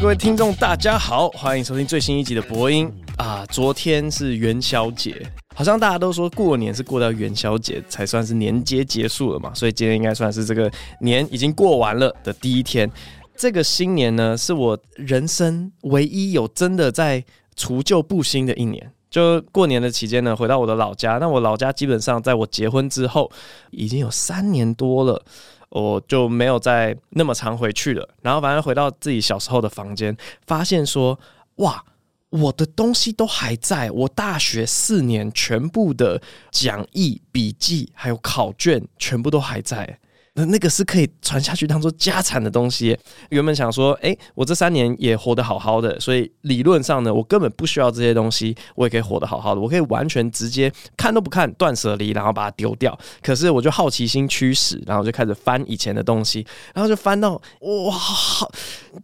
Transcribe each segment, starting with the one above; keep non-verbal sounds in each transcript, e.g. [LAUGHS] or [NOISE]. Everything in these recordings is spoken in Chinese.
各位听众，大家好，欢迎收听最新一集的播音啊！昨天是元宵节，好像大家都说过年是过到元宵节才算是年节结束了嘛，所以今天应该算是这个年已经过完了的第一天。这个新年呢，是我人生唯一有真的在除旧布新的一年。就过年的期间呢，回到我的老家，那我老家基本上在我结婚之后已经有三年多了。我就没有再那么常回去了，然后反正回到自己小时候的房间，发现说，哇，我的东西都还在，我大学四年全部的讲义、笔记还有考卷全部都还在。那那个是可以传下去当做家产的东西。原本想说，哎、我这三年也活得好好的，所以理论上呢，我根本不需要这些东西，我也可以活得好好的，我可以完全直接看都不看，断舍离，然后把它丢掉。可是我就好奇心驱使，然后就开始翻以前的东西，然后就翻到哇，好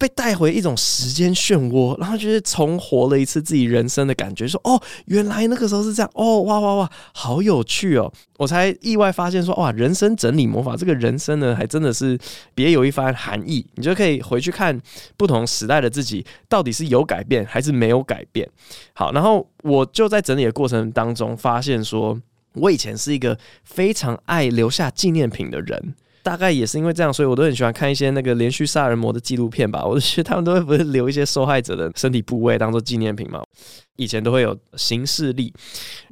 被带回一种时间漩涡，然后就是重活了一次自己人生的感觉。说哦，原来那个时候是这样，哦，哇哇哇，好有趣哦！我才意外发现说，哇，人生整理魔法这个人。真的还真的是别有一番含义，你就可以回去看不同时代的自己到底是有改变还是没有改变。好，然后我就在整理的过程当中发现说，我以前是一个非常爱留下纪念品的人，大概也是因为这样，所以我都很喜欢看一些那个连续杀人魔的纪录片吧。我就觉得他们都会不会留一些受害者的身体部位当做纪念品嘛？以前都会有行事历，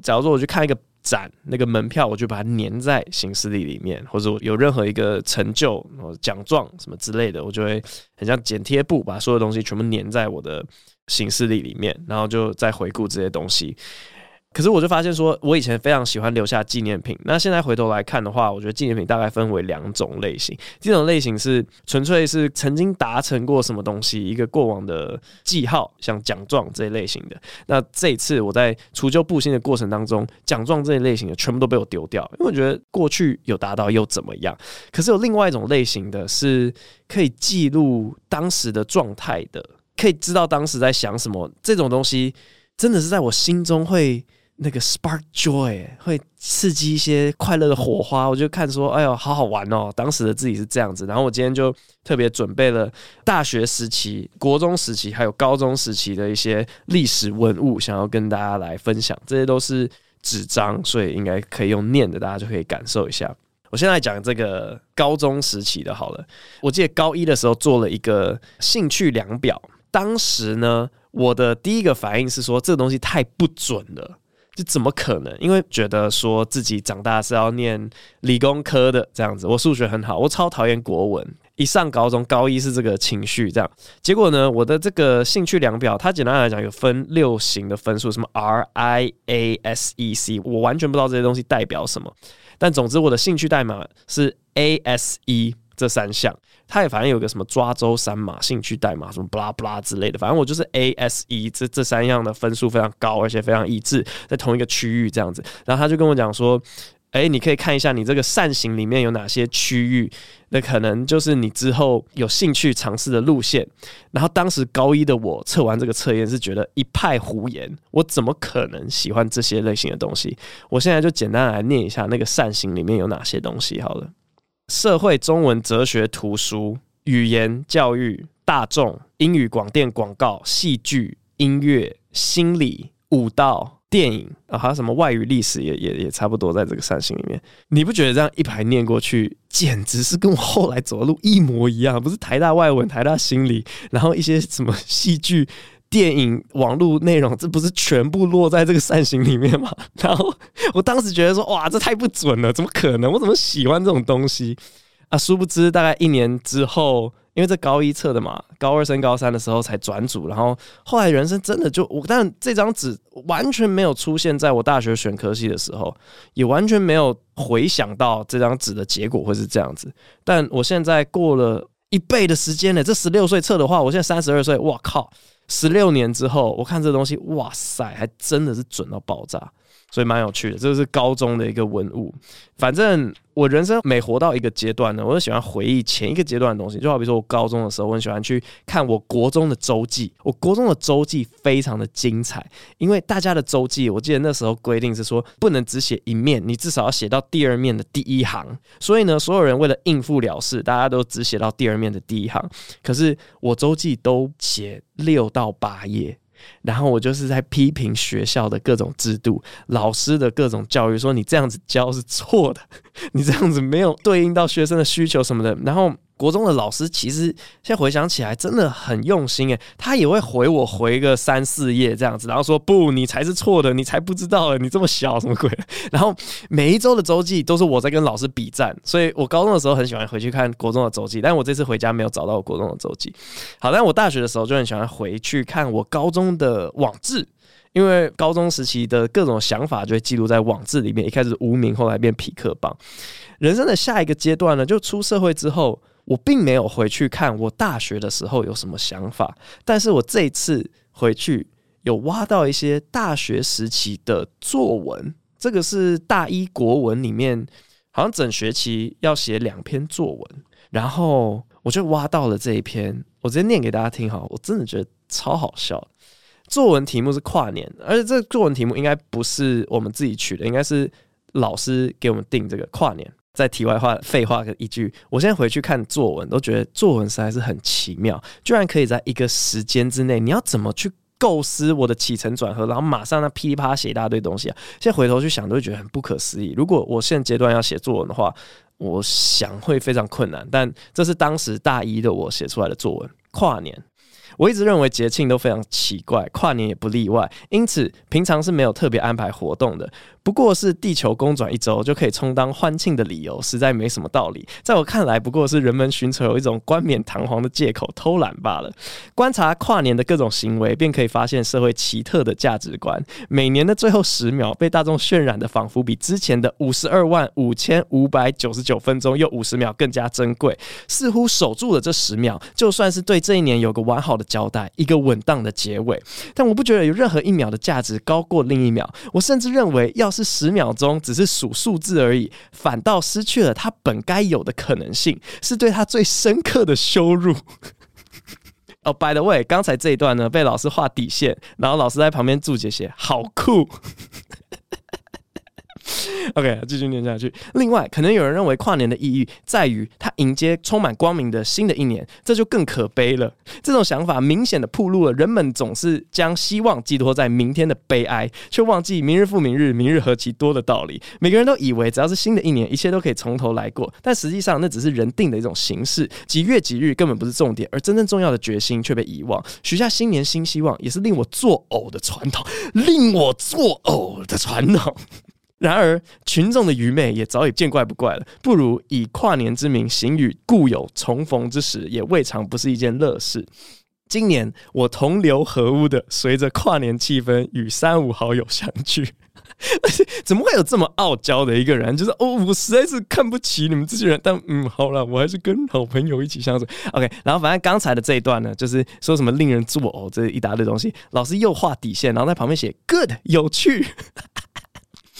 假如说我去看一个。展那个门票，我就把它粘在行事历里面，或者我有任何一个成就、奖状什么之类的，我就会很像剪贴布，把所有东西全部粘在我的行事历里面，然后就再回顾这些东西。可是我就发现说，我以前非常喜欢留下纪念品。那现在回头来看的话，我觉得纪念品大概分为两种类型。第一种类型是纯粹是曾经达成过什么东西，一个过往的记号，像奖状这一类型的。那这一次我在除旧布新的过程当中，奖状这一类型的全部都被我丢掉，因为我觉得过去有达到又怎么样？可是有另外一种类型的是可以记录当时的状态的，可以知道当时在想什么。这种东西真的是在我心中会。那个 spark joy 会刺激一些快乐的火花，我就看说，哎呦，好好玩哦！当时的自己是这样子，然后我今天就特别准备了大学时期、国中时期还有高中时期的一些历史文物，想要跟大家来分享。这些都是纸张，所以应该可以用念的，大家就可以感受一下。我现在讲这个高中时期的好了，我记得高一的时候做了一个兴趣量表，当时呢，我的第一个反应是说，这东西太不准了。这怎么可能？因为觉得说自己长大是要念理工科的这样子，我数学很好，我超讨厌国文。一上高中，高一是这个情绪这样。结果呢，我的这个兴趣量表，它简单来讲有分六型的分数，什么 R I A S E C，我完全不知道这些东西代表什么。但总之，我的兴趣代码是 A S E。这三项，它也反正有个什么抓周三码、兴趣代码什么布拉布拉之类的，反正我就是 A S E 这这三样的分数非常高，而且非常一致，在同一个区域这样子。然后他就跟我讲说：“哎，你可以看一下你这个扇形里面有哪些区域，那可能就是你之后有兴趣尝试的路线。”然后当时高一的我测完这个测验是觉得一派胡言，我怎么可能喜欢这些类型的东西？我现在就简单来念一下那个扇形里面有哪些东西好了。社会、中文、哲学、图书、语言、教育、大众、英语、广电、广告、戏剧、音乐、心理、舞蹈、电影啊，还有什么外语、历史也也也差不多在这个扇形里面。你不觉得这样一排念过去，简直是跟我后来走的路一模一样？不是台大外文、台大心理，然后一些什么戏剧。电影、网络内容，这不是全部落在这个扇形里面吗？[LAUGHS] 然后我当时觉得说，哇，这太不准了，怎么可能？我怎么喜欢这种东西啊？殊不知，大概一年之后，因为这高一测的嘛，高二升高三的时候才转组，然后后来人生真的就我，但这张纸完全没有出现在我大学选科系的时候，也完全没有回想到这张纸的结果会是这样子。但我现在过了一倍的时间了，这十六岁测的话，我现在三十二岁，哇靠！十六年之后，我看这东西，哇塞，还真的是准到爆炸。所以蛮有趣的。这个是高中的一个文物。反正我人生每活到一个阶段呢，我就喜欢回忆前一个阶段的东西。就好比说我高中的时候，我很喜欢去看我国中的周记。我国中的周记非常的精彩，因为大家的周记，我记得那时候规定是说不能只写一面，你至少要写到第二面的第一行。所以呢，所有人为了应付了事，大家都只写到第二面的第一行。可是我周记都写六到八页。然后我就是在批评学校的各种制度，老师的各种教育，说你这样子教是错的，[LAUGHS] 你这样子没有对应到学生的需求什么的。然后。国中的老师其实现在回想起来真的很用心诶，他也会回我回个三四页这样子，然后说不，你才是错的，你才不知道，你这么小什么鬼？然后每一周的周记都是我在跟老师比战，所以我高中的时候很喜欢回去看国中的周记，但我这次回家没有找到我国中的周记。好，但我大学的时候就很喜欢回去看我高中的网志，因为高中时期的各种想法就会记录在网志里面，一开始无名，后来变痞客邦。人生的下一个阶段呢，就出社会之后。我并没有回去看我大学的时候有什么想法，但是我这次回去有挖到一些大学时期的作文，这个是大一国文里面，好像整学期要写两篇作文，然后我就挖到了这一篇，我直接念给大家听哈，我真的觉得超好笑。作文题目是跨年，而且这个作文题目应该不是我们自己取的，应该是老师给我们定这个跨年。在题外话，废话一句，我现在回去看作文，都觉得作文实在是很奇妙，居然可以在一个时间之内，你要怎么去构思我的起承转合，然后马上那噼里啪啦写一大堆东西啊！现在回头去想，都会觉得很不可思议。如果我现阶段要写作文的话，我想会非常困难，但这是当时大一的我写出来的作文，跨年。我一直认为节庆都非常奇怪，跨年也不例外，因此平常是没有特别安排活动的。不过是地球公转一周就可以充当欢庆的理由，实在没什么道理。在我看来，不过是人们寻求有一种冠冕堂皇的借口偷懒罢了。观察跨年的各种行为，便可以发现社会奇特的价值观。每年的最后十秒被大众渲染的，仿佛比之前的五十二万五千五百九十九分钟又五十秒更加珍贵。似乎守住了这十秒，就算是对这一年有个完好的交代，一个稳当的结尾。但我不觉得有任何一秒的价值高过另一秒。我甚至认为，要是十秒钟只是数数字而已，反倒失去了它本该有的可能性，是对他最深刻的羞辱。哦、，[LAUGHS] By the way，刚才这一段呢，被老师画底线，然后老师在旁边注解写，好酷。[LAUGHS] OK，继续念下去。另外，可能有人认为跨年的意义在于它迎接充满光明的新的一年，这就更可悲了。这种想法明显的暴露了人们总是将希望寄托在明天的悲哀，却忘记明日复明日，明日何其多的道理。每个人都以为只要是新的一年，一切都可以从头来过，但实际上那只是人定的一种形式，几月几日根本不是重点，而真正重要的决心却被遗忘。许下新年新希望，也是令我作呕的传统，令我作呕的传统。然而，群众的愚昧也早已见怪不怪了。不如以跨年之名行与故友重逢之时，也未尝不是一件乐事。今年我同流合污的，随着跨年气氛与三五好友相聚。[LAUGHS] 怎么会有这么傲娇的一个人？就是哦，我实在是看不起你们这些人。但嗯，好了，我还是跟好朋友一起相处。OK，然后反正刚才的这一段呢，就是说什么令人作呕这一大堆东西。老师又画底线，然后在旁边写 good 有趣。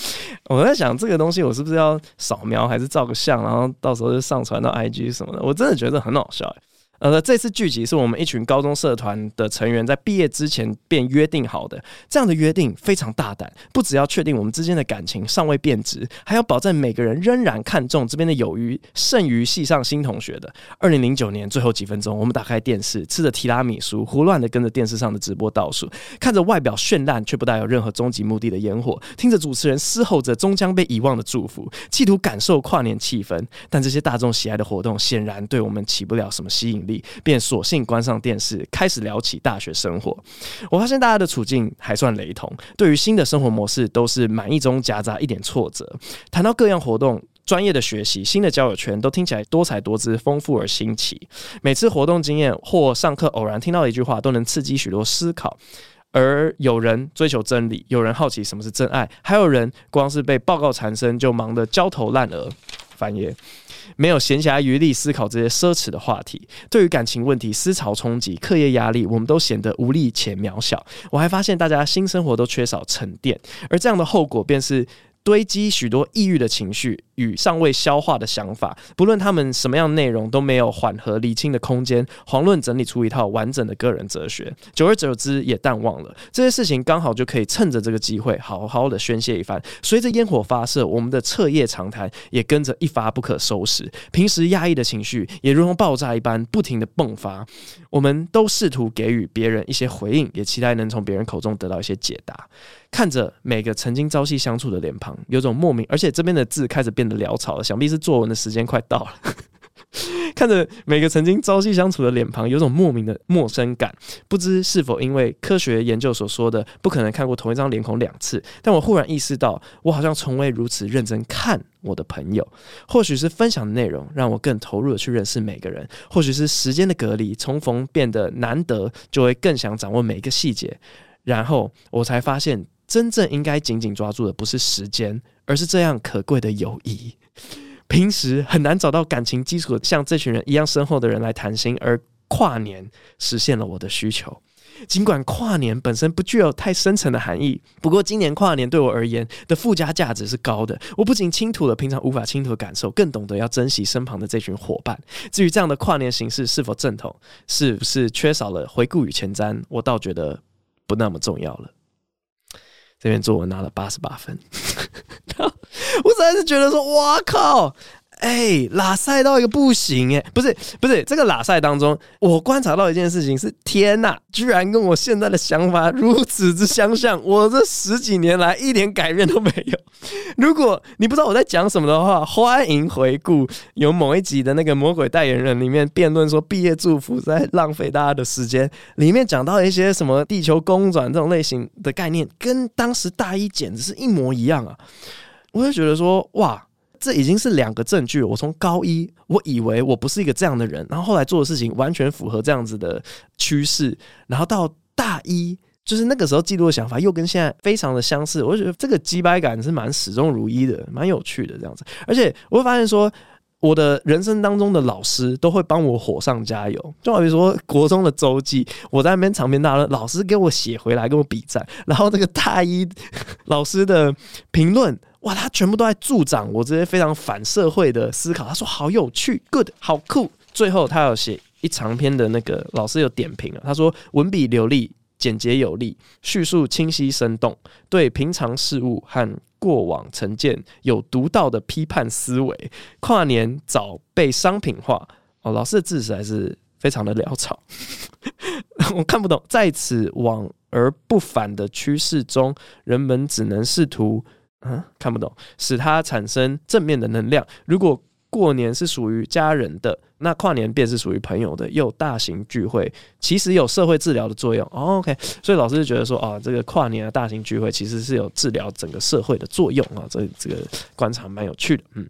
[LAUGHS] 我在想这个东西，我是不是要扫描，还是照个相，然后到时候就上传到 IG 什么的？我真的觉得很好笑。呃，这次聚集是我们一群高中社团的成员在毕业之前便约定好的。这样的约定非常大胆，不只要确定我们之间的感情尚未变质，还要保证每个人仍然看重这边的友谊胜于系上新同学的。二零零九年最后几分钟，我们打开电视，吃着提拉米苏，胡乱的跟着电视上的直播倒数，看着外表绚烂却不带有任何终极目的的烟火，听着主持人嘶吼着终将被遗忘的祝福，企图感受跨年气氛。但这些大众喜爱的活动显然对我们起不了什么吸引便索性关上电视，开始聊起大学生活。我发现大家的处境还算雷同，对于新的生活模式都是满意中夹杂一点挫折。谈到各样活动、专业的学习、新的交友圈，都听起来多彩多姿、丰富而新奇。每次活动经验或上课偶然听到的一句话，都能刺激许多思考。而有人追求真理，有人好奇什么是真爱，还有人光是被报告缠身就忙得焦头烂额。翻页。没有闲暇余力思考这些奢侈的话题。对于感情问题、思潮冲击、课业压力，我们都显得无力且渺小。我还发现大家新生活都缺少沉淀，而这样的后果便是。堆积许多抑郁的情绪与尚未消化的想法，不论他们什么样内容，都没有缓和理清的空间。遑论整理出一套完整的个人哲学，久而久之也淡忘了这些事情，刚好就可以趁着这个机会好好的宣泄一番。随着烟火发射，我们的彻夜长谈也跟着一发不可收拾。平时压抑的情绪也如同爆炸一般不停的迸发。我们都试图给予别人一些回应，也期待能从别人口中得到一些解答。看着每个曾经朝夕相处的脸庞，有种莫名，而且这边的字开始变得潦草了，想必是作文的时间快到了。[LAUGHS] 看着每个曾经朝夕相处的脸庞，有种莫名的陌生感。不知是否因为科学研究所说的不可能看过同一张脸孔两次，但我忽然意识到，我好像从未如此认真看我的朋友。或许是分享的内容让我更投入的去认识每个人，或许是时间的隔离，重逢变得难得，就会更想掌握每一个细节。然后我才发现。真正应该紧紧抓住的不是时间，而是这样可贵的友谊。平时很难找到感情基础像这群人一样深厚的人来谈心，而跨年实现了我的需求。尽管跨年本身不具有太深层的含义，不过今年跨年对我而言的附加价值是高的。我不仅倾吐了平常无法倾吐的感受，更懂得要珍惜身旁的这群伙伴。至于这样的跨年形式是否正统，是不是缺少了回顾与前瞻，我倒觉得不那么重要了。这篇作文拿了八十八分，[LAUGHS] 我实在是觉得说，哇靠！哎、拉赛到一个不行哎，不是不是，这个拉赛当中，我观察到一件事情是：天呐，居然跟我现在的想法如此之相像！我这十几年来一点改变都没有。[LAUGHS] 如果你不知道我在讲什么的话，欢迎回顾有某一集的那个魔鬼代言人里面辩论说毕业祝福在浪费大家的时间，里面讲到一些什么地球公转这种类型的概念，跟当时大一简直是一模一样啊！我就觉得说，哇。这已经是两个证据。我从高一，我以为我不是一个这样的人，然后后来做的事情完全符合这样子的趋势，然后到大一，就是那个时候记录的想法又跟现在非常的相似。我就觉得这个击败感是蛮始终如一的，蛮有趣的这样子。而且我会发现说，我的人生当中的老师都会帮我火上加油。就好比说国中的周记，我在那边长篇大论，老师给我写回来，跟我比赞，然后这个大一 [LAUGHS] 老师的评论。哇，他全部都在助长我这些非常反社会的思考。他说好有趣，good，好酷。最后他有写一长篇的那个老师有点评啊，他说文笔流利、简洁有力，叙述清晰生动，对平常事物和过往成见有独到的批判思维。跨年早被商品化哦，老师的字实在是非常的潦草，[LAUGHS] 我看不懂。在此往而不返的趋势中，人们只能试图。嗯，看不懂，使它产生正面的能量。如果过年是属于家人的，那跨年便是属于朋友的。又大型聚会，其实有社会治疗的作用。，OK，所以老师就觉得说，啊，这个跨年的大型聚会其实是有治疗整个社会的作用啊。这这个观察蛮有趣的。嗯，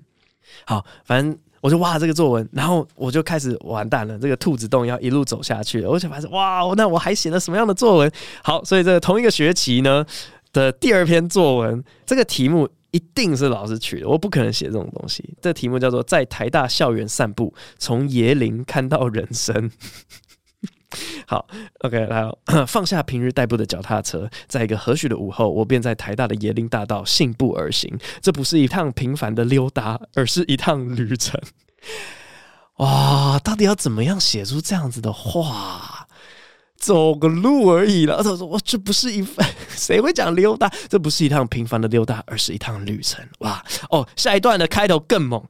好，反正我就哇这个作文，然后我就开始完蛋了，这个兔子洞要一路走下去。我就发现哇，那我还写了什么样的作文？好，所以这个同一个学期呢。的第二篇作文，这个题目一定是老师取的，我不可能写这种东西。这题目叫做《在台大校园散步，从椰林看到人生》。[LAUGHS] 好，OK，来，[CLEARS THROAT] 放下平日代步的脚踏车，在一个和煦的午后，我便在台大的椰林大道信步而行。这不是一趟平凡的溜达，而是一趟旅程。[LAUGHS] 哇，到底要怎么样写出这样子的话？走个路而已了。他说：“我这不是一番，谁会讲溜达？这不是一趟平凡的溜达，而是一趟旅程。”哇哦，下一段的开头更猛，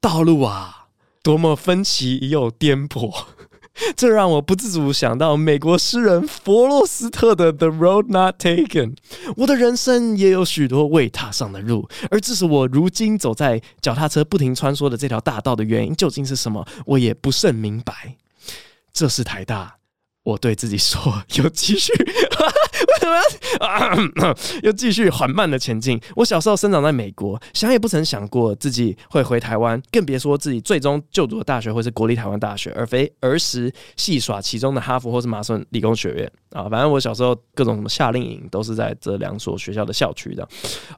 道路啊，多么分歧又颠簸，[LAUGHS] 这让我不自主想到美国诗人弗洛斯特的《The Road Not Taken》。我的人生也有许多未踏上的路，而致使我如今走在脚踏车不停穿梭的这条大道的原因究竟是什么？我也不甚明白。这是台大。我对自己说：“ [LAUGHS] 有继续，为什么要啊？又继续缓慢的前进。我小时候生长在美国，想也不曾想过自己会回台湾，更别说自己最终就读的大学会是国立台湾大学，而非儿时戏耍其中的哈佛或是麻省理工学院啊。反正我小时候各种什么夏令营都是在这两所学校的校区的。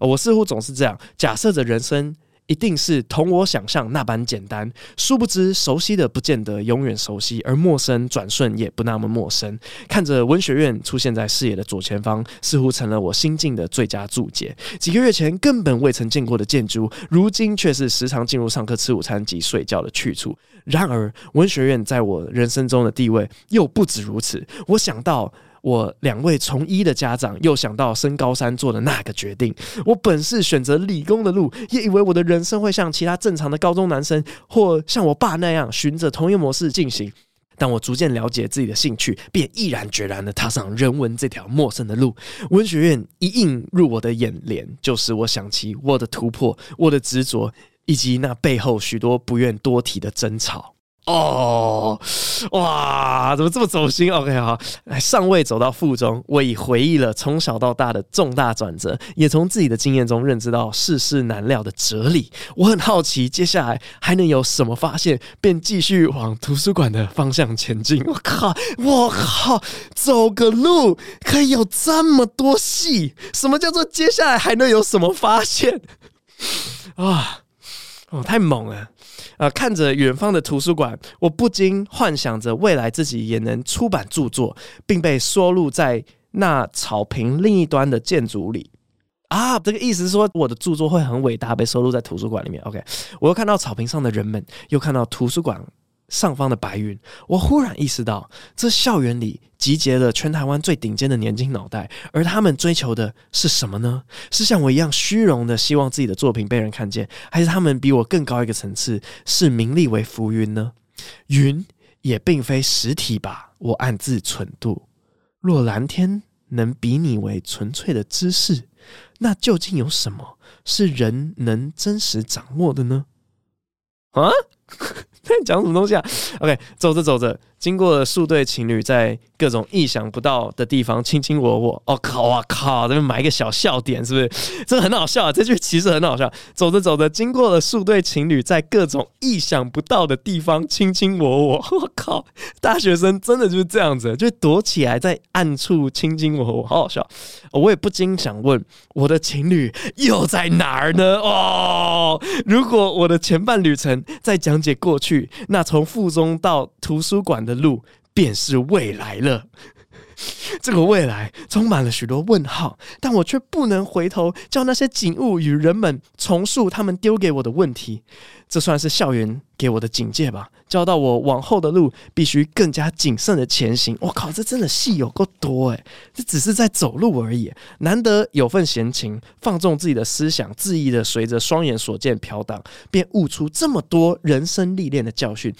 我似乎总是这样假设着人生一定是同我想象那般简单。殊不知，熟悉的不见得永远熟悉，而陌生转瞬也不那么陌生。看着文学院出现在视野的左前方，似乎成了我心境的最佳注解。几个月前根本未曾见过的建筑，如今却是时常进入上课、吃午餐及睡觉的去处。然而，文学院在我人生中的地位又不止如此。我想到。我两位从医的家长又想到升高三做的那个决定。我本是选择理工的路，也以为我的人生会像其他正常的高中男生，或像我爸那样循着同一模式进行。但我逐渐了解自己的兴趣，便毅然决然地踏上人文这条陌生的路。文学院一映入我的眼帘，就使我想起我的突破、我的执着，以及那背后许多不愿多提的争吵。哦，哇，怎么这么走心？OK，好，尚未走到腹中，我已回忆了从小到大的重大转折，也从自己的经验中认知到世事难料的哲理。我很好奇，接下来还能有什么发现，便继续往图书馆的方向前进。[LAUGHS] 我靠，我靠，走个路可以有这么多戏？什么叫做接下来还能有什么发现？啊，哦，太猛了！呃，看着远方的图书馆，我不禁幻想着未来自己也能出版著作，并被收录在那草坪另一端的建筑里。啊，这个意思是说我的著作会很伟大，被收录在图书馆里面。OK，我又看到草坪上的人们，又看到图书馆。上方的白云，我忽然意识到，这校园里集结了全台湾最顶尖的年轻脑袋，而他们追求的是什么呢？是像我一样虚荣的希望自己的作品被人看见，还是他们比我更高一个层次，视名利为浮云呢？云也并非实体吧？我暗自忖度。若蓝天能比拟为纯粹的知识，那究竟有什么是人能真实掌握的呢？啊？[LAUGHS] [LAUGHS] 讲什么东西啊？OK，走着走着，经过了数对情侣在各种意想不到的地方卿卿我我。哦靠啊靠！这边埋一个小笑点，是不是？这很好笑啊！这句其实很好笑。走着走着，经过了数对情侣在各种意想不到的地方卿卿我我。[LAUGHS] 我靠！大学生真的就是这样子，就躲起来在暗处卿卿我我，好好笑。我也不禁想问，我的情侣又在哪儿呢？哦，如果我的前半旅程在讲解过去。那从附中到图书馆的路，便是未来了。[LAUGHS] 这个未来充满了许多问号，但我却不能回头，叫那些景物与人们重塑他们丢给我的问题。这算是校园给我的警戒吧，教导我往后的路必须更加谨慎的前行。我靠，这真的戏有够多诶，这只是在走路而已，难得有份闲情，放纵自己的思想，恣意的随着双眼所见飘荡，便悟出这么多人生历练的教训。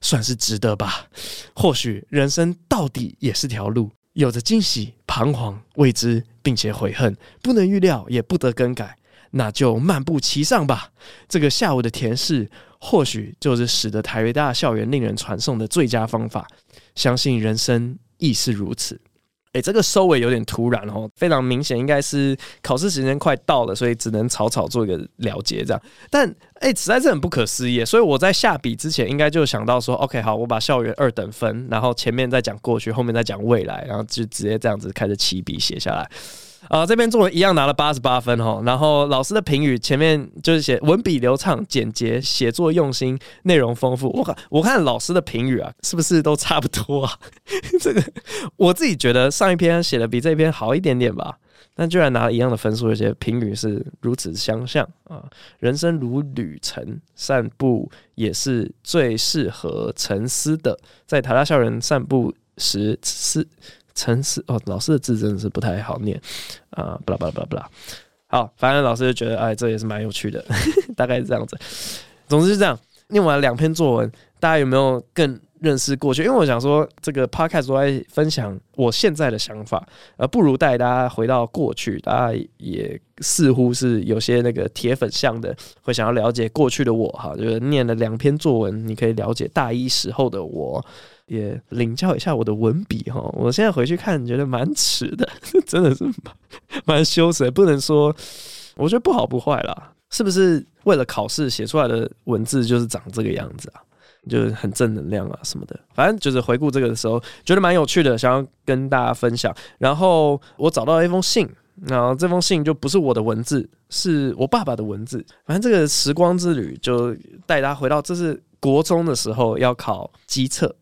算是值得吧。或许人生到底也是条路，有着惊喜、彷徨、未知，并且悔恨，不能预料，也不得更改。那就漫步其上吧。这个下午的甜事，或许就是使得台北大校园令人传颂的最佳方法。相信人生亦是如此。诶，这个收尾有点突然哦，非常明显，应该是考试时间快到了，所以只能草草做一个了结这样。但诶，实在是很不可思议，所以我在下笔之前，应该就想到说，OK，好，我把校园二等分，然后前面再讲过去，后面再讲未来，然后就直接这样子开始起笔写下来。啊、呃，这篇作文一样拿了八十八分哈，然后老师的评语前面就是写文笔流畅、简洁、写作用心、内容丰富。我看我看老师的评语啊，是不是都差不多啊？[LAUGHS] 这个我自己觉得上一篇写的比这篇好一点点吧，但居然拿了一样的分数，而且评语是如此相像啊！人生如旅程，散步也是最适合沉思的，在台大校园散步时是。沉思哦，老师的字真的是不太好念啊！巴拉巴拉巴拉巴拉，好，反正老师就觉得，哎，这也是蛮有趣的，[LAUGHS] 大概是这样子。总之是这样，念完两篇作文，大家有没有更认识过去？因为我想说，这个 podcast 我在分享我现在的想法，而不如带大家回到过去。大家也似乎是有些那个铁粉向的，会想要了解过去的我哈，就是念了两篇作文，你可以了解大一时候的我。也领教一下我的文笔哈，我现在回去看觉得蛮耻的，[LAUGHS] 真的是蛮蛮羞耻，不能说，我觉得不好不坏啦，是不是为了考试写出来的文字就是长这个样子啊？就是很正能量啊什么的，反正就是回顾这个的时候觉得蛮有趣的，想要跟大家分享。然后我找到一封信，然后这封信就不是我的文字，是我爸爸的文字。反正这个时光之旅就带他回到这是国中的时候要考基测，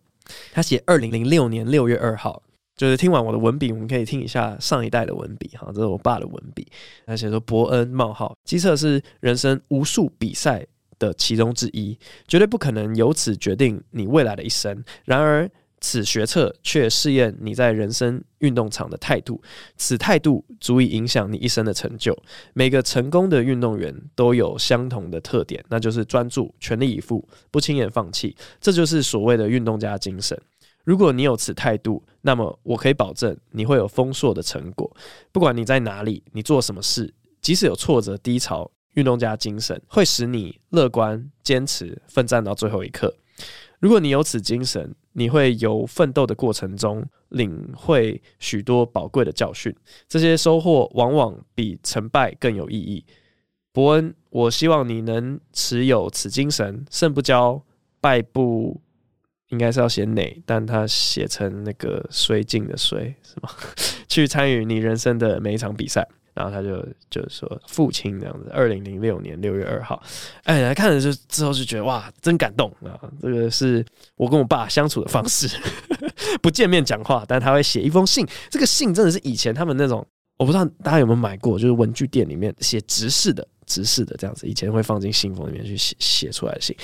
他写二零零六年六月二号。就是听完我的文笔，我们可以听一下上一代的文笔哈，这是我爸的文笔。他写说：“伯恩冒号，机测是人生无数比赛的其中之一，绝对不可能由此决定你未来的一生。然而，此学测却试验你在人生运动场的态度，此态度足以影响你一生的成就。每个成功的运动员都有相同的特点，那就是专注、全力以赴、不轻言放弃。这就是所谓的运动家精神。”如果你有此态度，那么我可以保证你会有丰硕的成果。不管你在哪里，你做什么事，即使有挫折低潮，运动家精神会使你乐观、坚持、奋战到最后一刻。如果你有此精神，你会由奋斗的过程中领会许多宝贵的教训。这些收获往往比成败更有意义。伯恩，我希望你能持有此精神，胜不骄，败不。应该是要写馁，但他写成那个绥靖的绥是吗？[LAUGHS] 去参与你人生的每一场比赛，然后他就就是说父亲这样子。二零零六年六月二号，哎，来看了就之后就觉得哇，真感动啊！这个是我跟我爸相处的方式，[LAUGHS] 不见面讲话，但他会写一封信。这个信真的是以前他们那种，我不知道大家有没有买过，就是文具店里面写直式的、直式的这样子，以前会放进信封里面去写写出来的信。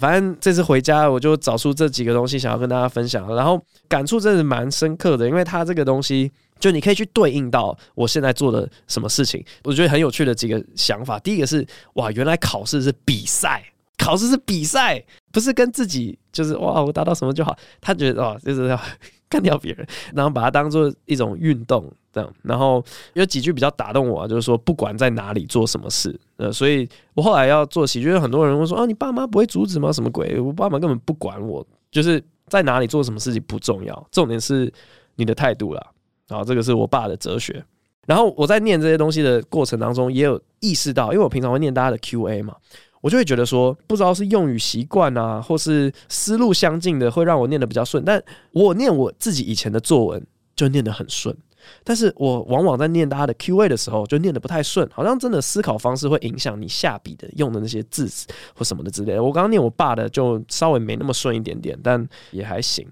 反正这次回家，我就找出这几个东西，想要跟大家分享。然后感触真的蛮深刻的，因为他这个东西，就你可以去对应到我现在做的什么事情。我觉得很有趣的几个想法。第一个是，哇，原来考试是比赛，考试是比赛，不是跟自己就是哇，我达到什么就好。他觉得哇，就是要干掉别人，然后把它当做一种运动。这样，然后有几句比较打动我啊，就是说不管在哪里做什么事，呃，所以我后来要做喜剧，很多人会说啊，你爸妈不会阻止吗？什么鬼？我爸妈根本不管我，就是在哪里做什么事情不重要，重点是你的态度啦。然后这个是我爸的哲学。然后我在念这些东西的过程当中，也有意识到，因为我平常会念大家的 Q&A 嘛，我就会觉得说，不知道是用语习惯啊，或是思路相近的，会让我念得比较顺。但我念我自己以前的作文，就念得很顺。但是我往往在念大家的 Q&A 的时候，就念得不太顺，好像真的思考方式会影响你下笔的用的那些字或什么的之类的。我刚刚念我爸的，就稍微没那么顺一点点，但也还行。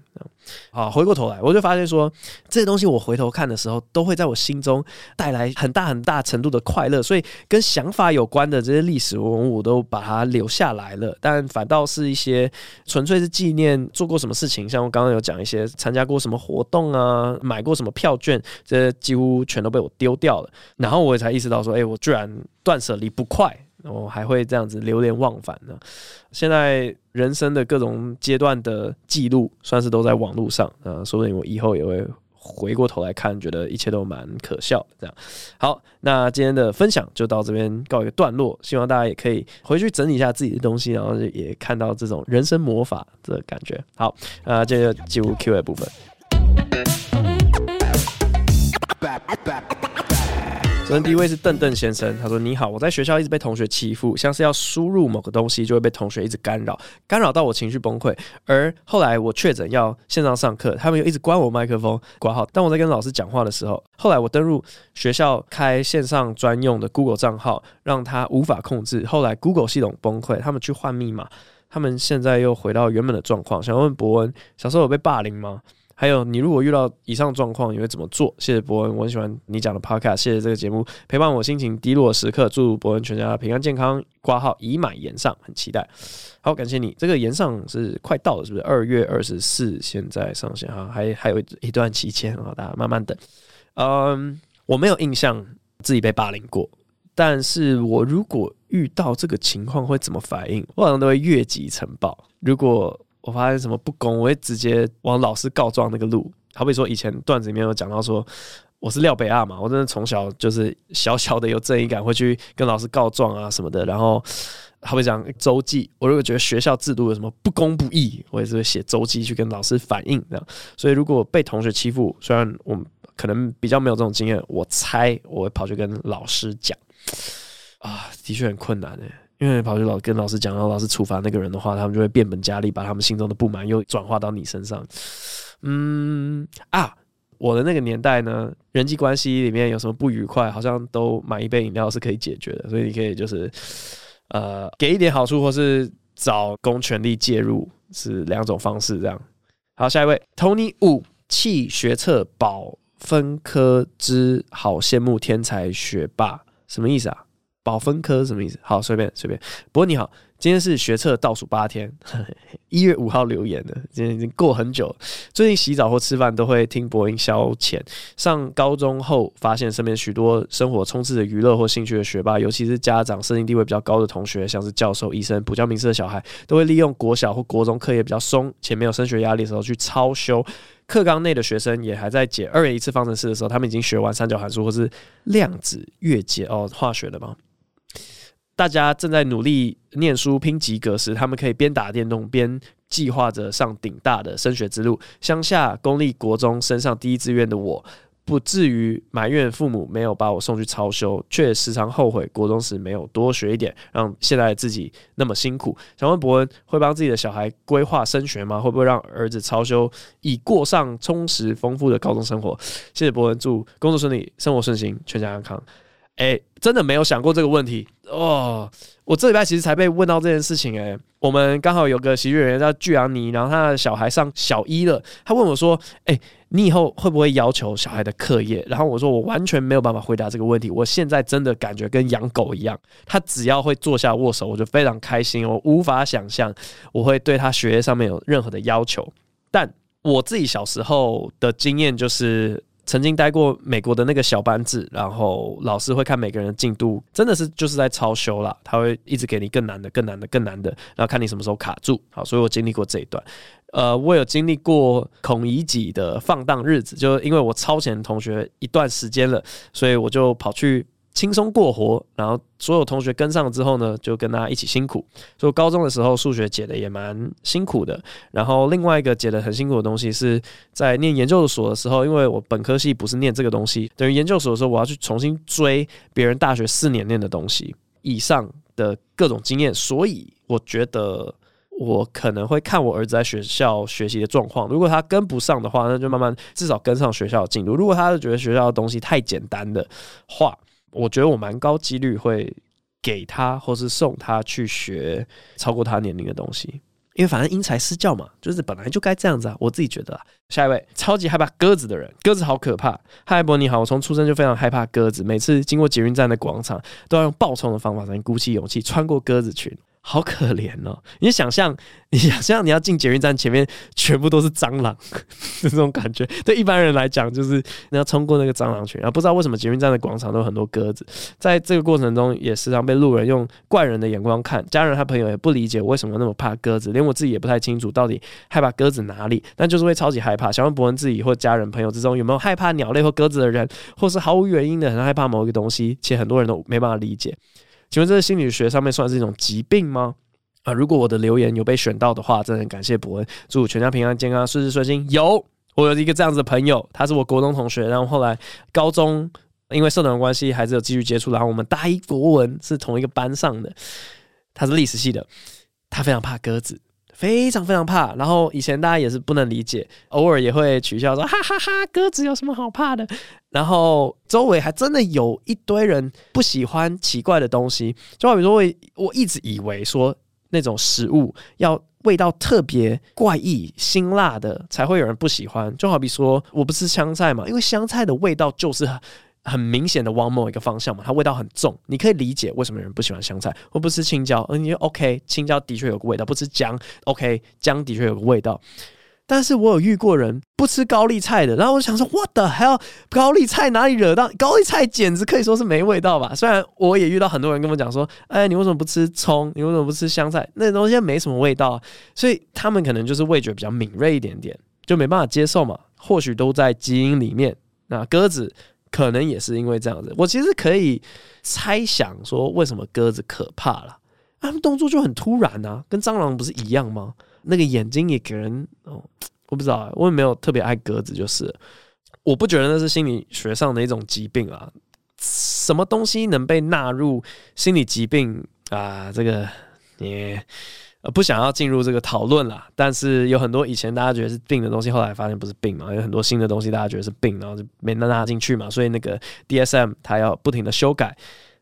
好，回过头来，我就发现说，这些东西我回头看的时候，都会在我心中带来很大很大程度的快乐。所以跟想法有关的这些历史文物，我都把它留下来了。但反倒是一些纯粹是纪念做过什么事情，像我刚刚有讲一些参加过什么活动啊，买过什么票券，这几乎全都被我丢掉了。然后我也才意识到说，哎，我居然断舍离不快。我还会这样子流连忘返呢。现在人生的各种阶段的记录，算是都在网络上啊。说不定我以后也会回过头来看，觉得一切都蛮可笑的。这样，好，那今天的分享就到这边告一个段落。希望大家也可以回去整理一下自己的东西，然后也看到这种人生魔法的感觉。好，那，接着进入 Q&A 部分。首先第一位是邓邓先生，他说：“你好，我在学校一直被同学欺负，像是要输入某个东西就会被同学一直干扰，干扰到我情绪崩溃。而后来我确诊要线上上课，他们又一直关我麦克风挂号。当我在跟老师讲话的时候，后来我登入学校开线上专用的 Google 账号，让他无法控制。后来 Google 系统崩溃，他们去换密码，他们现在又回到原本的状况。想问伯恩，小时候有被霸凌吗？”还有，你如果遇到以上状况，你会怎么做？谢谢伯恩，我很喜欢你讲的 Podcast，谢谢这个节目陪伴我心情低落时刻。祝伯恩全家平安健康，挂号已满延上，很期待。好，感谢你。这个延上是快到了，是不是？二月二十四现在上线哈，还还有一段期间啊，大家慢慢等。嗯，我没有印象自己被霸凌过，但是我如果遇到这个情况会怎么反应？我好像都会越级呈报。如果我发现什么不公，我会直接往老师告状那个路。好比说以前段子里面有讲到说，我是廖北亚嘛，我真的从小就是小小的有正义感，会去跟老师告状啊什么的。然后好比讲周记，我如果觉得学校制度有什么不公不义，我也是会写周记去跟老师反映这样。所以如果被同学欺负，虽然我可能比较没有这种经验，我猜我会跑去跟老师讲。啊，的确很困难诶。因为跑去老跟老师讲，然后老师处罚那个人的话，他们就会变本加厉，把他们心中的不满又转化到你身上。嗯啊，我的那个年代呢，人际关系里面有什么不愉快，好像都买一杯饮料是可以解决的。所以你可以就是呃给一点好处，或是找公权力介入，是两种方式。这样。好，下一位，Tony 五弃学测保分科之好羡慕天才学霸，什么意思啊？保分科什么意思？好，随便随便。不过你好。今天是学测倒数八天，[LAUGHS] 一月五号留言的，今天已经过很久了。最近洗澡或吃饭都会听播音消遣。上高中后，发现身边许多生活充斥着娱乐或兴趣的学霸，尤其是家长社经地位比较高的同学，像是教授、医生、补教名师的小孩，都会利用国小或国中课业比较松且没有升学压力的时候去超修。课纲内的学生也还在解二元一次方程式的时候，他们已经学完三角函数或是量子跃解哦，化学的吗？大家正在努力念书拼及格时，他们可以边打电动边计划着上顶大的升学之路。乡下公立国中升上第一志愿的我，不至于埋怨父母没有把我送去超修，却时常后悔国中时没有多学一点，让现在的自己那么辛苦。想问博恩，会帮自己的小孩规划升学吗？会不会让儿子超修，以过上充实丰富的高中生活？谢谢博恩，祝工作顺利，生活顺心，全家安康。哎、真的没有想过这个问题哦！我这礼拜其实才被问到这件事情、欸。哎，我们刚好有个喜剧演员叫巨阳尼，然后他的小孩上小一了，他问我说：“哎、你以后会不会要求小孩的课业？”然后我说：“我完全没有办法回答这个问题。我现在真的感觉跟养狗一样，他只要会坐下握手，我就非常开心。我无法想象我会对他学业上面有任何的要求。但我自己小时候的经验就是。”曾经待过美国的那个小班制，然后老师会看每个人的进度，真的是就是在超修啦。他会一直给你更难的、更难的、更难的，然后看你什么时候卡住。好，所以我经历过这一段。呃，我有经历过孔乙己的放荡日子，就因为我超前同学一段时间了，所以我就跑去。轻松过活，然后所有同学跟上之后呢，就跟大家一起辛苦。所以高中的时候数学解的也蛮辛苦的。然后另外一个解的很辛苦的东西是在念研究所的时候，因为我本科系不是念这个东西，等于研究所的时候我要去重新追别人大学四年念的东西以上的各种经验，所以我觉得我可能会看我儿子在学校学习的状况。如果他跟不上的话，那就慢慢至少跟上学校的进度。如果他是觉得学校的东西太简单的话，我觉得我蛮高几率会给他，或是送他去学超过他年龄的东西，因为反正因材施教嘛，就是本来就该这样子啊。我自己觉得。下一位，超级害怕鸽子的人，鸽子好可怕。嗨，博你好，我从出生就非常害怕鸽子，每次经过捷运站的广场，都要用爆冲的方法才能鼓起勇气穿过鸽子群。好可怜哦！你想象，[LAUGHS] 你想象你要进捷运站，前面全部都是蟑螂的，[LAUGHS] 这种感觉，对一般人来讲，就是你要冲过那个蟑螂群。然后不知道为什么捷运站的广场都有很多鸽子，在这个过程中也时常被路人用怪人的眼光看，家人和朋友也不理解我为什么那么怕鸽子，连我自己也不太清楚到底害怕鸽子哪里，但就是会超级害怕。想问博恩自己或家人朋友之中有没有害怕鸟类或鸽子的人，或是毫无原因的很害怕某一个东西，且很多人都没办法理解。请问这是心理学上面算是一种疾病吗？啊，如果我的留言有被选到的话，真的很感谢伯恩，祝全家平安健康，事事顺心。有，我有一个这样子的朋友，他是我国中同学，然后后来高中因为社团关系还是有继续接触，然后我们大一国文是同一个班上的，他是历史系的，他非常怕鸽子，非常非常怕。然后以前大家也是不能理解，偶尔也会取笑说哈哈哈哈，鸽子有什么好怕的？然后周围还真的有一堆人不喜欢奇怪的东西，就好比说我我一直以为说那种食物要味道特别怪异、辛辣的才会有人不喜欢，就好比说我不吃香菜嘛，因为香菜的味道就是很明显的往某一个方向嘛，它味道很重，你可以理解为什么人不喜欢香菜。我不吃青椒，嗯，你 OK，青椒的确有个味道，不吃姜，OK，姜的确有个味道。但是我有遇过人不吃高丽菜的，然后我想说，What the hell？高丽菜哪里惹到？高丽菜简直可以说是没味道吧。虽然我也遇到很多人跟我讲说，哎，你为什么不吃葱？你为什么不吃香菜？那东西没什么味道啊。所以他们可能就是味觉比较敏锐一点点，就没办法接受嘛。或许都在基因里面。那鸽子可能也是因为这样子。我其实可以猜想说，为什么鸽子可怕了？他们动作就很突然啊，跟蟑螂不是一样吗？那个眼睛也给人哦，我不知道，我也没有特别爱鸽子，就是我不觉得那是心理学上的一种疾病啊。什么东西能被纳入心理疾病啊？这个你呃，不想要进入这个讨论啦。但是有很多以前大家觉得是病的东西，后来发现不是病嘛，有很多新的东西大家觉得是病，然后就没能拉进去嘛。所以那个 DSM 它要不停的修改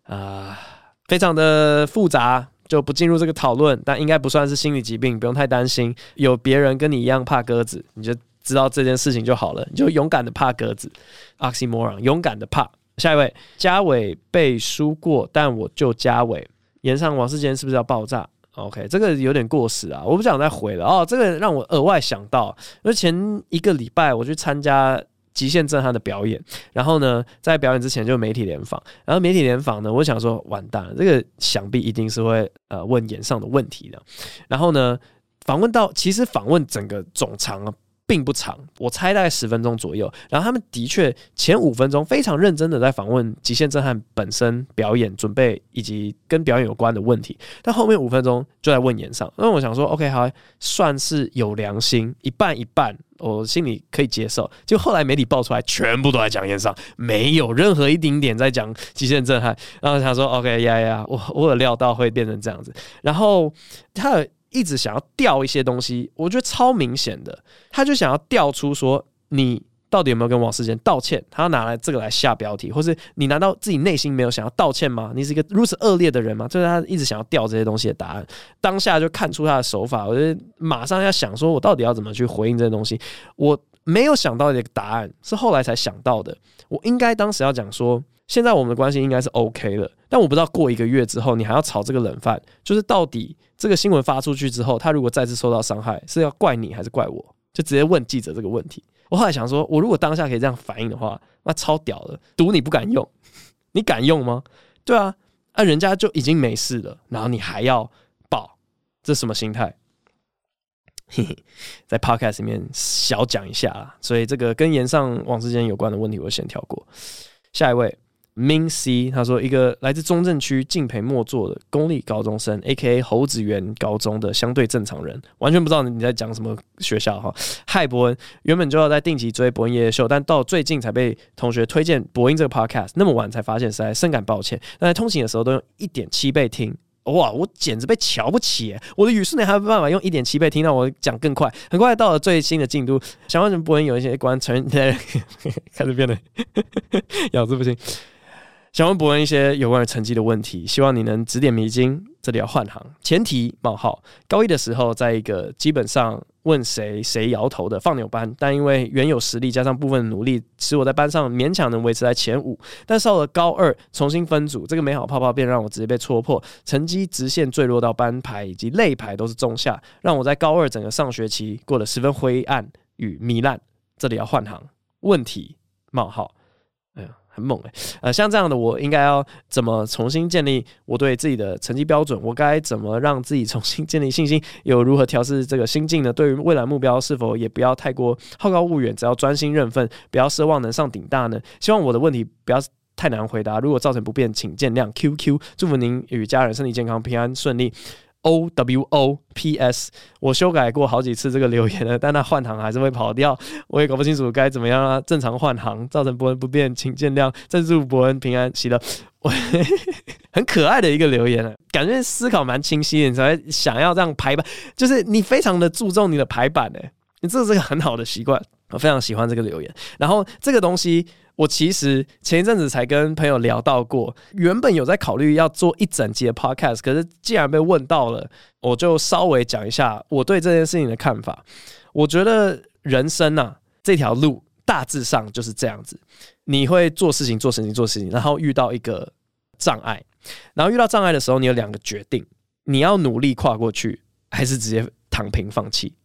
啊、非常的复杂，就不进入这个讨论。但应该不算是心理疾病，不用太担心。有别人跟你一样怕鸽子，你就知道这件事情就好了，你就勇敢的怕鸽子。Oxymoron，勇敢的怕。下一位，嘉伟被输过，但我就嘉伟。炎上王世坚是不是要爆炸？OK，这个有点过时啊，我不想再回了哦。这个让我额外想到，因为前一个礼拜我去参加极限震撼的表演，然后呢，在表演之前就媒体联访，然后媒体联访呢，我想说完蛋了，这个想必一定是会呃问演上的问题的。然后呢，访问到其实访问整个总长啊。并不长，我猜大概十分钟左右。然后他们的确前五分钟非常认真的在访问《极限震撼》本身表演准备以及跟表演有关的问题，但后面五分钟就在问演上。那我想说，OK，好，算是有良心，一半一半，我心里可以接受。就后来媒体爆出来，全部都在讲演上，没有任何一丁点在讲《极限震撼》。然后他说：“OK，呀呀，我我有料到会变成这样子。”然后他有。一直想要调一些东西，我觉得超明显的，他就想要调出说你到底有没有跟王世坚道歉，他要拿来这个来下标题，或是你难道自己内心没有想要道歉吗？你是一个如此恶劣的人吗？就是他一直想要调这些东西的答案，当下就看出他的手法，我觉得马上要想说，我到底要怎么去回应这些东西？我没有想到的一个答案，是后来才想到的。我应该当时要讲说，现在我们的关系应该是 OK 了，但我不知道过一个月之后，你还要炒这个冷饭，就是到底。这个新闻发出去之后，他如果再次受到伤害，是要怪你还是怪我？就直接问记者这个问题。我后来想说，我如果当下可以这样反应的话，那超屌的。赌你不敢用，你敢用吗？对啊，那、人家就已经没事了，然后你还要爆，这什么心态？嘿嘿，在 Podcast 里面小讲一下啦。所以这个跟炎上王之间有关的问题，我先跳过。下一位。Min C，他说一个来自中正区敬陪末座的公立高中生，A.K.A. 猴子园高中的相对正常人，完全不知道你在讲什么学校哈。嗨，伯恩，原本就要在定期追伯恩夜夜秀，但到最近才被同学推荐伯恩这个 Podcast，那么晚才发现，实在深感抱歉。但在通勤的时候都用一点七倍听，哇，我简直被瞧不起！我的语速呢还有办法用一点七倍听到我讲更快，很快到了最新的进度。想问什么博恩有一些关成 [LAUGHS] 开始变得 [LAUGHS] 咬字不清。想问博恩一些有关于成绩的问题，希望你能指点迷津。这里要换行，前提冒号。高一的时候，在一个基本上问谁谁摇头的放牛班，但因为原有实力加上部分努力，使我在班上勉强能维持在前五。但到了高二，重新分组，这个美好泡泡便让我直接被戳破，成绩直线坠落到班排以及类排都是中下，让我在高二整个上学期过得十分灰暗与糜烂。这里要换行，问题冒号。猛诶、呃，像这样的我应该要怎么重新建立我对自己的成绩标准？我该怎么让自己重新建立信心？有如何调试这个心境呢？对于未来目标，是否也不要太过好高骛远？只要专心认分，不要奢望能上顶大呢？希望我的问题不要太难回答，如果造成不便，请见谅。QQ，祝福您与家人身体健康、平安顺利。O W O P S，我修改过好几次这个留言了，但它换行还是会跑掉，我也搞不清楚该怎么样啊。正常换行造成伯恩不便，请见谅。祝祝伯恩平安喜乐，我 [LAUGHS] 很可爱的一个留言啊，感觉思考蛮清晰的，你才想要这样排版，就是你非常的注重你的排版诶，你这是个很好的习惯，我非常喜欢这个留言。然后这个东西。我其实前一阵子才跟朋友聊到过，原本有在考虑要做一整集的 podcast，可是既然被问到了，我就稍微讲一下我对这件事情的看法。我觉得人生啊，这条路大致上就是这样子，你会做事情、做事情、做事情，然后遇到一个障碍，然后遇到障碍的时候，你有两个决定：你要努力跨过去，还是直接躺平放弃。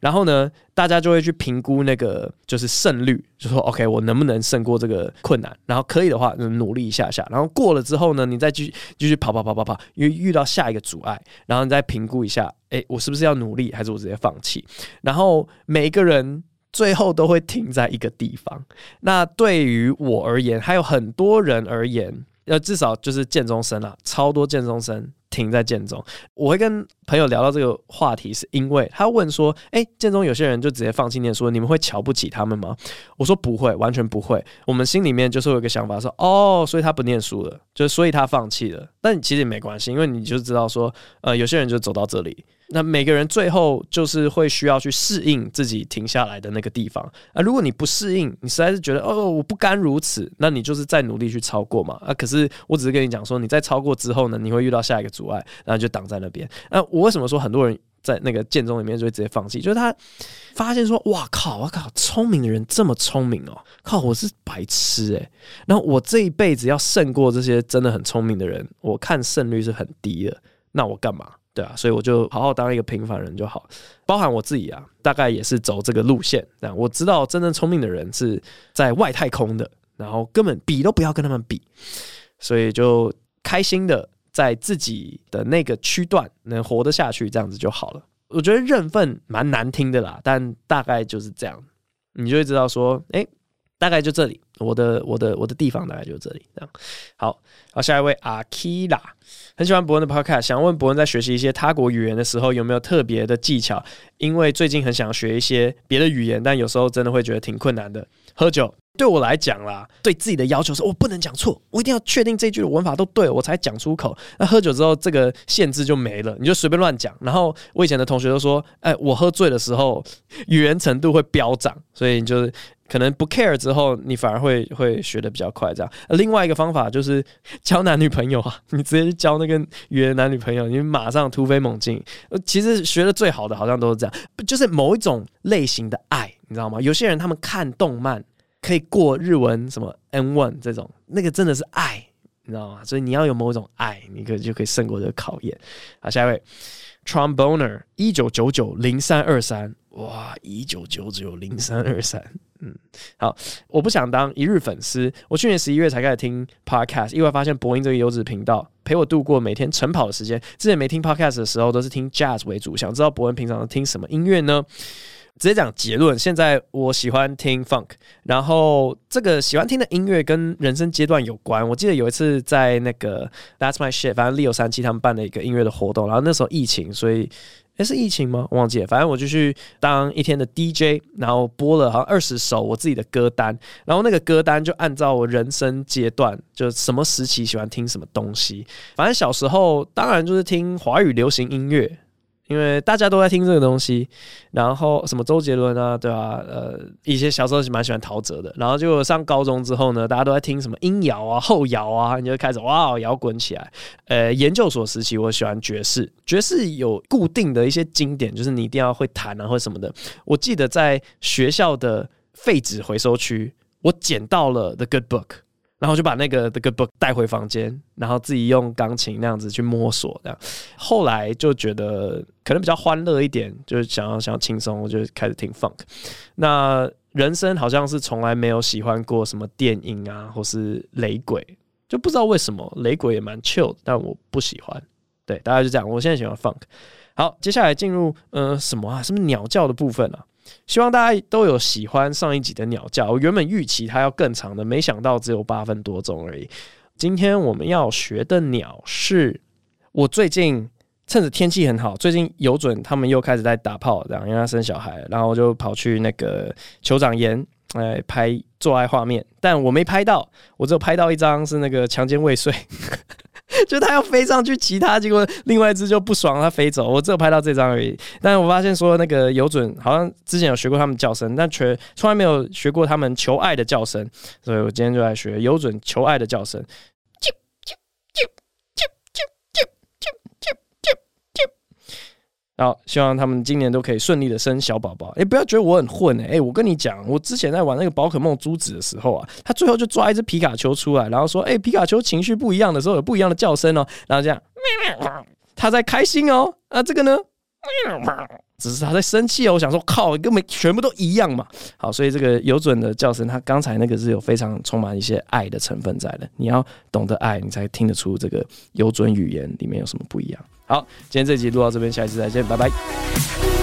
然后呢，大家就会去评估那个就是胜率，就说 OK，我能不能胜过这个困难？然后可以的话，就努力一下下。然后过了之后呢，你再继续继续跑跑跑跑跑，因为遇到下一个阻碍，然后你再评估一下，诶，我是不是要努力，还是我直接放弃？然后每一个人最后都会停在一个地方。那对于我而言，还有很多人而言，呃，至少就是建中生啊，超多建中生。停在建中，我会跟朋友聊到这个话题，是因为他问说：“诶，建中有些人就直接放弃念书，你们会瞧不起他们吗？”我说：“不会，完全不会。我们心里面就是有一个想法，说哦，所以他不念书了，就所以他放弃了。但其实也没关系，因为你就知道说，呃，有些人就走到这里，那每个人最后就是会需要去适应自己停下来的那个地方啊。如果你不适应，你实在是觉得哦，我不甘如此，那你就是再努力去超过嘛啊。可是我只是跟你讲说，你在超过之后呢，你会遇到下一个阻碍，然后就挡在那边。那我为什么说很多人在那个剑中里面就会直接放弃？就是他发现说，哇靠，哇靠，聪明的人这么聪明哦，靠，我是白痴诶。然后我这一辈子要胜过这些真的很聪明的人，我看胜率是很低的。那我干嘛？对啊，所以我就好好当一个平凡人就好，包含我自己啊，大概也是走这个路线。这样我知道真正聪明的人是在外太空的，然后根本比都不要跟他们比，所以就开心的在自己的那个区段能活得下去，这样子就好了。我觉得认份蛮难听的啦，但大概就是这样，你就会知道说，哎，大概就这里。我的我的我的地方大概就这里，这样好。好，下一位阿基拉，很喜欢博恩的 podcast，想问博恩在学习一些他国语言的时候有没有特别的技巧？因为最近很想学一些别的语言，但有时候真的会觉得挺困难的。喝酒对我来讲啦，对自己的要求是我不能讲错，我一定要确定这句的文法都对，我才讲出口。那喝酒之后，这个限制就没了，你就随便乱讲。然后我以前的同学都说，哎，我喝醉的时候语言程度会飙涨，所以你就是。可能不 care 之后，你反而会会学的比较快。这样，另外一个方法就是 [LAUGHS] 交男女朋友啊，[LAUGHS] 你直接去交那个语言男女朋友，你马上突飞猛进。呃其实学的最好的好像都是这样，就是某一种类型的爱，你知道吗？有些人他们看动漫可以过日文什么 N one 这种，那个真的是爱，你知道吗？所以你要有某一种爱，你可就可以胜过这个考验。好，下一位。Tromboner 一九九九零三二三，哇，一九九九零三二三，嗯，好，我不想当一日粉丝，我去年十一月才开始听 podcast，意外发现博音这个优质频道陪我度过每天晨跑的时间。之前没听 podcast 的时候都是听 jazz 为主，想知道博恩平常都听什么音乐呢？直接讲结论，现在我喜欢听 funk，然后这个喜欢听的音乐跟人生阶段有关。我记得有一次在那个 That's My Shit，反正 Leo 三七他们办了一个音乐的活动，然后那时候疫情，所以诶是疫情吗？忘记了，反正我就去当一天的 DJ，然后播了好像二十首我自己的歌单，然后那个歌单就按照我人生阶段，就什么时期喜欢听什么东西。反正小时候当然就是听华语流行音乐。因为大家都在听这个东西，然后什么周杰伦啊，对吧、啊？呃，一些小时候是蛮喜欢陶喆的，然后就上高中之后呢，大家都在听什么音摇啊、后摇啊，你就开始哇摇滚起来。呃，研究所时期我喜欢爵士，爵士有固定的一些经典，就是你一定要会弹啊或什么的。我记得在学校的废纸回收区，我捡到了《The Good Book》。然后就把那个这个 book 带回房间，然后自己用钢琴那样子去摸索，这样。后来就觉得可能比较欢乐一点，就是想要想要轻松，我就开始听 funk。那人生好像是从来没有喜欢过什么电音啊，或是雷鬼，就不知道为什么雷鬼也蛮 chill，但我不喜欢。对，大概就这样。我现在喜欢 funk。好，接下来进入呃什么啊？什么鸟叫的部分啊？希望大家都有喜欢上一集的鸟叫。我原本预期它要更长的，没想到只有八分多钟而已。今天我们要学的鸟是，我最近趁着天气很好，最近有准他们又开始在打炮，这样因为他生小孩，然后就跑去那个酋长岩来拍做爱画面，但我没拍到，我只有拍到一张是那个强奸未遂。就他要飞上去骑它，结果另外一只就不爽，它飞走。我只有拍到这张而已。但是我发现说那个有准好像之前有学过它们叫声，但却从来没有学过它们求爱的叫声，所以我今天就来学有准求爱的叫声。好，希望他们今年都可以顺利的生小宝宝。哎、不要觉得我很混哎、欸欸！我跟你讲，我之前在玩那个宝可梦珠子的时候啊，他最后就抓一只皮卡丘出来，然后说：“哎、皮卡丘情绪不一样的时候有不一样的叫声哦。”然后这样，[LAUGHS] 他在开心哦。啊，这个呢，[LAUGHS] 只是他在生气哦。我想说，靠，根本全部都一样嘛。好，所以这个有准的叫声，他刚才那个是有非常充满一些爱的成分在的。你要懂得爱，你才听得出这个有准语言里面有什么不一样。好，今天这集录到这边，下一次再见，拜拜。